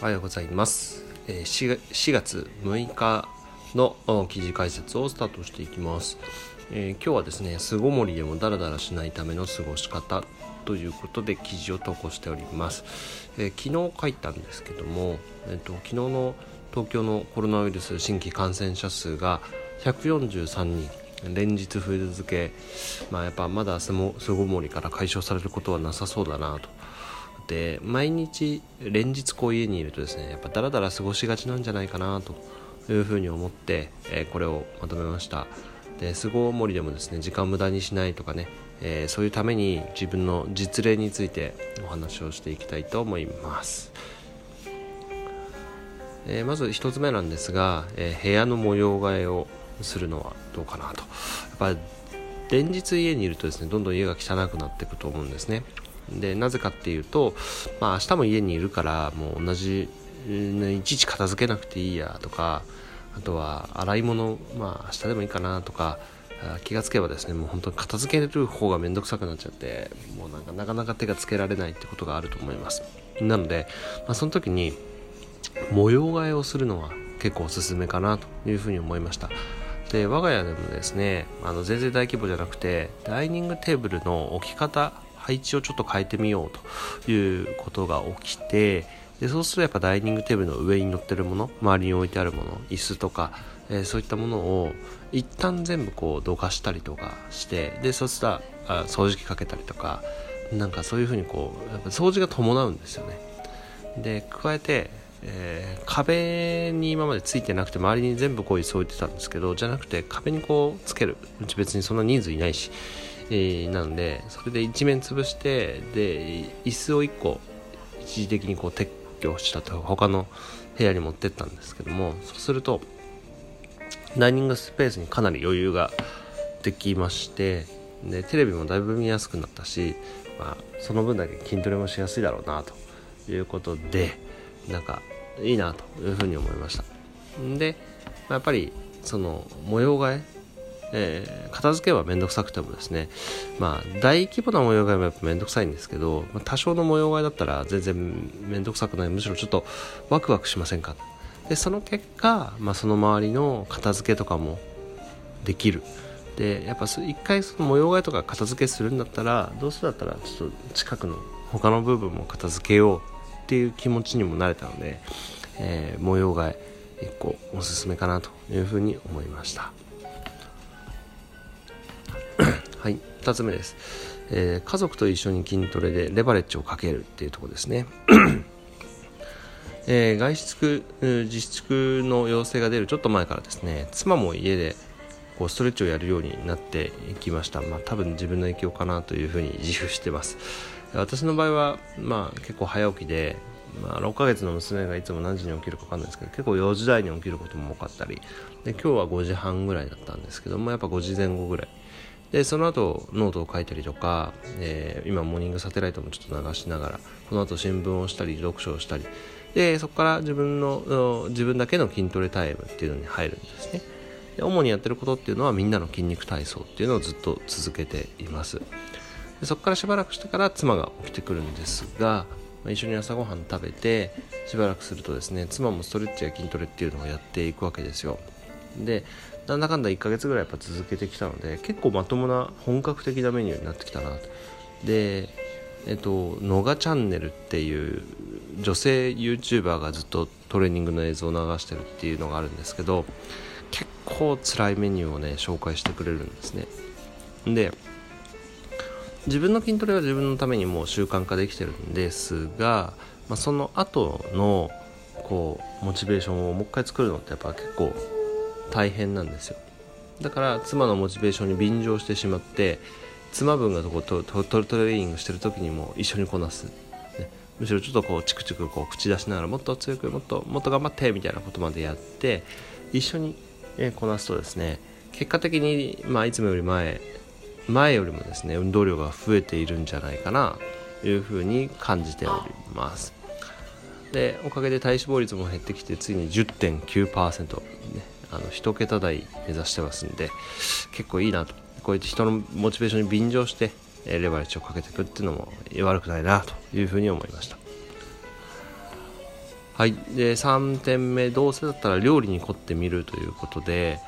おはようございます。4月6日の記事解説をスタートしていきます。えー、今日はですね、巣ごもりでもダラダラしないための過ごし方ということで記事を投稿しております。えー、昨日書いたんですけども、えーと、昨日の東京のコロナウイルス新規感染者数が143人連日増え続け、まあ、やっぱまだ巣ごもりから解消されることはなさそうだなとって毎日連日こう家にいるとですねやっぱダラダラ過ごしがちなんじゃないかなというふうに思って、えー、これをまとめました。で巣ごもりでもですね時間無駄にしないとかね、えー、そういうために自分の実例についてお話をしていきたいと思います、えー、まず1つ目なんですが、え部屋の模様替えをするのはどうかなと。やっぱ連日家にいるとですねどんどん家が汚くなっていくと思うんですね。でなぜかっていうと、まあ、明日も家にいるからもう同じいちいち片付けなくていいやとかあとは洗い物まあ明日でもいいかなとか気がつけばですねもう本当に片付ける方が面倒くさくなっちゃってもうなんかなかなか手がつけられないってことがあると思います。なので、まあ、その時に模様替えをするのは結構おすすめかなというふうに思いました。で我が家でもですねあの全然大規模じゃなくてダイニングテーブルの置き方配置をちょっと変えてみようということが起きてでそうするとやっぱダイニングテーブルの上に乗ってるもの周りに置いてあるもの椅子とか、えー、そういったものを一旦全部こうどかしたりとかしてでそうしたら掃除機かけたりとかなんかそういうふうにこうやっぱ掃除が伴うんですよね。で加えて、えー、壁に今までついてなくて周りに全部こういう置いてたんですけどじゃなくて壁にこうつける。うち別にそんな人数いないし。えー、なのでそれで一面潰してで椅子を1個一時的にこう撤去したと他の部屋に持ってったんですけどもそうするとダイニングスペースにかなり余裕ができましてでテレビもだいぶ見やすくなったし、まあ、その分だけ筋トレもしやすいだろうなということでなんかいいなというふうに思いました。でまやっぱりその模様替ええー、片付けは面倒くさくてもですね、まあ、大規模な模様替えもやっぱ面倒くさいんですけど、まあ、多少の模様替えだったら全然面倒くさくない。むしろちょっとワクワクしませんか？でその結果、まあ、その周りの片付けとかもできる。でやっぱ一回その模様替えとか片付けするんだったらどうせだったらちょっと近くの他の部分も片付けようっていう気持ちにもなれたので、えー、模様替え一個おすすめかなというふうに思いました。はい、2つ目です、えー、家族と一緒に筋トレでレバレッジをかけるっていうとこですね。えー、外出自粛の要請が出るちょっと前からですね妻も家でこうストレッチをやるようになっていきました、まあ、多分自分の影響かなというふうに自負してます。私の場合は、まあ、結構早起きで、まあ、6ヶ月の娘がいつも何時に起きるか分かんないですけど結構4時台に起きることも多かったり。で今日は5時半ぐらいだったんですけどもやっぱ5時前後ぐらいでその後ノートを書いたりとか、えー、今モーニングサテライトもちょっと流しながらこの後新聞をしたり読書をしたりでそこから自分の自分だけの筋トレタイムっていうのに入るんですね。で主にやってることっていうのはみんなの筋肉体操っていうのをずっと続けています。でそこからしばらくしてから妻が起きてくるんですが一緒に朝ごはん食べてしばらくするとですね妻もストレッチや筋トレっていうのをやっていくわけですよ。でなんだかんだ1ヶ月ぐらいやっぱ続けてきたので結構まともな本格的なメニューになってきたなと。でえっとのがチャンネルっていう女性 YouTuber がずっとトレーニングの映像を流してるっていうのがあるんですけど結構辛いメニューをね紹介してくれるんですね。で自分の筋トレは自分のためにもう習慣化できてるんですが、まあ、その後のこうモチベーションをもう一回作るのってやっぱ結構大変なんですよ。だから妻のモチベーションに便乗してしまって妻分がこトトトレーニングしてる時にも一緒にこなす、ね、むしろちょっとこうチクチクこう口出しながらもっと強くもっともっと頑張ってみたいなことまでやって一緒に、えこなすとですね結果的に、まあ、いつもより前前よりもですね運動量が増えているんじゃないかなというふうに感じております。でおかげで体脂肪率も減ってきてついに10.9%、ね、あの1桁台目指してますんで結構いいなと。こうやって人のモチベーションに便乗してレバレッジをかけていくっていうのも悪くないなというふうに思いました。はい。で3点目どうせだったら料理に凝ってみるということで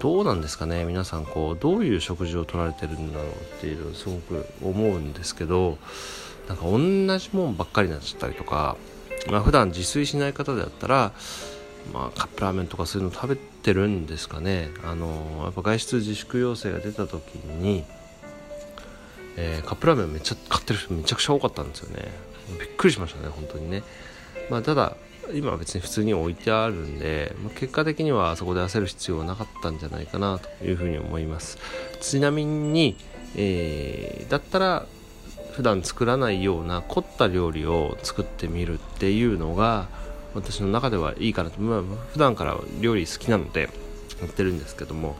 どうなんですかね皆さんこうどういう食事を取られてるんだろうっていうのをすごく思うんですけどなんか同じもんばっかりになっちゃったりとか、まあ普段自炊しない方であったら、まあ、カップラーメンとかそういうの食べてるんですかね。あのやっぱ外出自粛要請が出た時に、えー、カップラーメンめっちゃ買ってる人めちゃくちゃ多かったんですよね。びっくりしましたね本当にね。まあただ今は別に普通に置いてあるんで、まあ、結果的にはそこで焦る必要はなかったんじゃないかなというふうに思います。ちなみに、えー、だったら普段作らないような凝った料理を作ってみるっていうのが私の中ではいいかなと、まあ、普段から料理好きなのでやってるんですけども。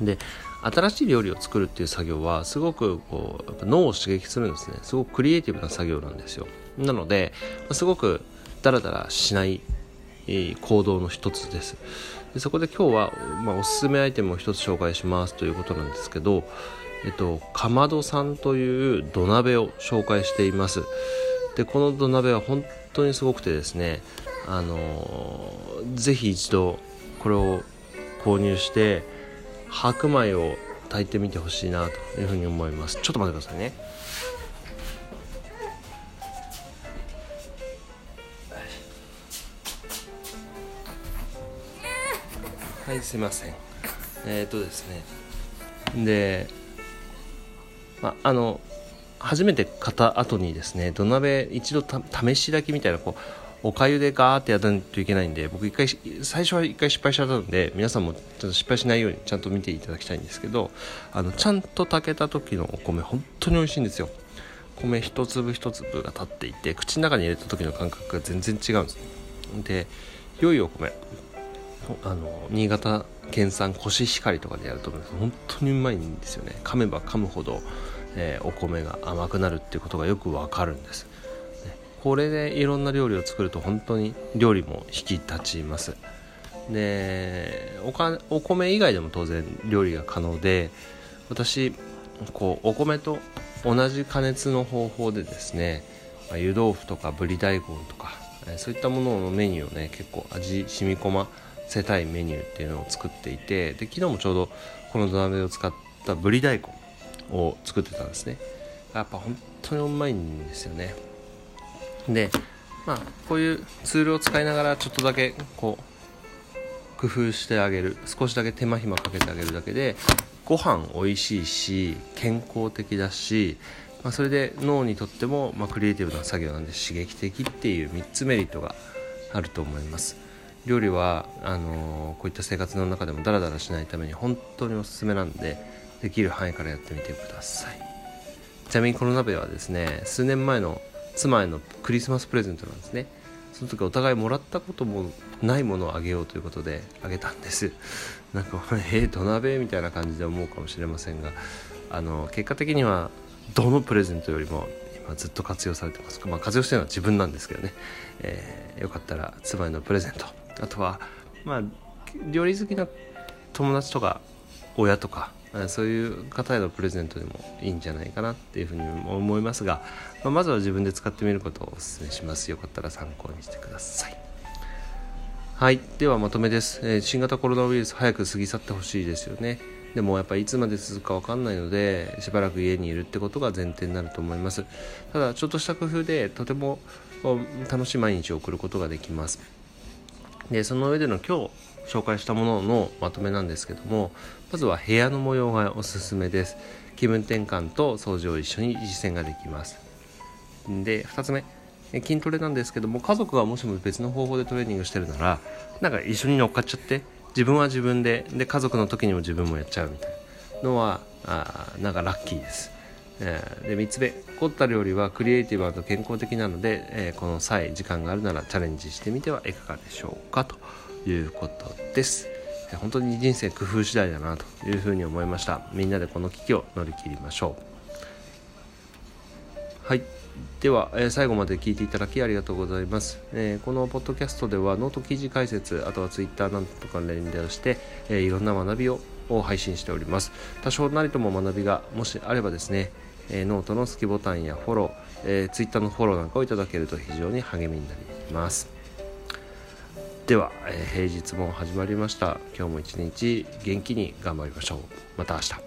で新しい料理を作るっていう作業はすごくこうやっぱ脳を刺激するんですね。すごくクリエイティブな作業なんですよ。なのですごくダラダラしない行動の一つです。でそこで今日は、まあ、おすすめアイテムを一つ紹介しますということなんですけどえっと、かまどさんという土鍋を紹介しています。でこの土鍋は本当にすごくてですねあのぜひ一度これを購入して白米を炊いてみてほしいなというふうに思います。ちょっと待ってくださいね。はいすいません。えっ、ー、とですね。でまあ、あの初めて買った後にですね土鍋一度試し炊きみたいなこうおかゆでガーってやらないといけないんで僕一回最初は一回失敗しちゃったんで皆さんもちょっと失敗しないようにちゃんと見ていただきたいんですけどあのちゃんと炊けた時のお米本当に美味しいんですよ。米一粒一粒が立っていて口の中に入れた時の感覚が全然違うんです。で良いお米あの新潟県産コシヒカリとかでやると本当にうまいんですよね。噛めば噛むほど、えー、お米が甘くなるっていうことがよくわかるんです、ね、これでいろんな料理を作ると本当に料理も引き立ちます。でおかお米以外でも当然料理が可能で私こうお米と同じ加熱の方法でですね、まあ、湯豆腐とかぶり大根とかそういったもののメニューをね結構味染み込ませたいメニューっていうのを作っていてで昨日もちょうどこの土鍋を使ったぶり大根を作ってたんですね。やっぱ本当にうまいんですよね。でまあこういうツールを使いながらちょっとだけこう工夫してあげる。少しだけ手間暇かけてあげるだけでご飯美味しいし健康的だし、まあ、それで脳にとっても、まあ、クリエイティブな作業なんで刺激的っていう3つメリットがあると思います。料理はあのー、こういった生活の中でもダラダラしないために本当におすすめなんでできる範囲からやってみてください。ちなみにこの鍋はですね数年前の妻へのクリスマスプレゼントなんですね。その時お互いもらったこともないものをあげようということであげたんです。なんかえー、土鍋みたいな感じで思うかもしれませんがあの結果的にはどのプレゼントよりも今ずっと活用されてます、まあ、活用してるのは自分なんですけどね、えー、よかったら妻へのプレゼント。あとはまあ料理好きな友達とか親とかそういう方へのプレゼントでもいいんじゃないかなっていうふうに思いますが、まあ、まずは自分で使ってみることをお勧めします。よかったら参考にしてください。はいではまとめです、えー、新型コロナウイルス早く過ぎ去ってほしいですよね。でもやっぱりいつまで続くか分かんないのでしばらく家にいるってことが前提になると思います。ただちょっとした工夫でとても楽しい毎日を送ることができます。でその上での今日紹介したもののまとめなんですけどもまずは部屋の模様がおすすめです。気分転換と掃除を一緒に実践ができます。で2つ目。筋トレなんですけども家族がもしも別の方法でトレーニングしてるならなんか一緒に乗っかっちゃって自分は自分でで家族の時にも自分もやっちゃうみたいなのはあなんかラッキーです。えー、で3つ目凝った料理はクリエイティブ健康的なので、えー、この際時間があるならチャレンジしてみてはいかがでしょうかということです。本当に人生工夫次第だなというふうに思いました。みんなでこの危機を乗り切りましょう。はい。では、えー、最後まで聞いていただきありがとうございます、えー、このポッドキャストではノート記事解説あとはツイッターなんとか連動して、えー、いろんな学びをを配信しております。多少なりとも学びがもしあればですねえノートの好きボタンやフォロー、え Twitter のフォローなんかをいただけると非常に励みになります。では、え平日も始まりました。今日も一日元気に頑張りましょう。また明日。